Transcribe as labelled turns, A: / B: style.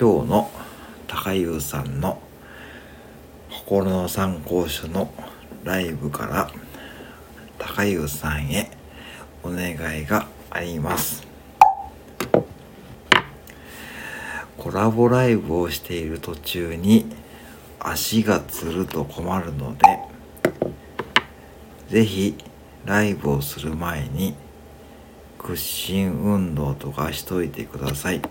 A: 今日の高優さんの心の参考書のライブから高優さんへお願いがありますコラボライブをしている途中に足がつると困るのでぜひライブをする前に屈伸運動とかしといてください。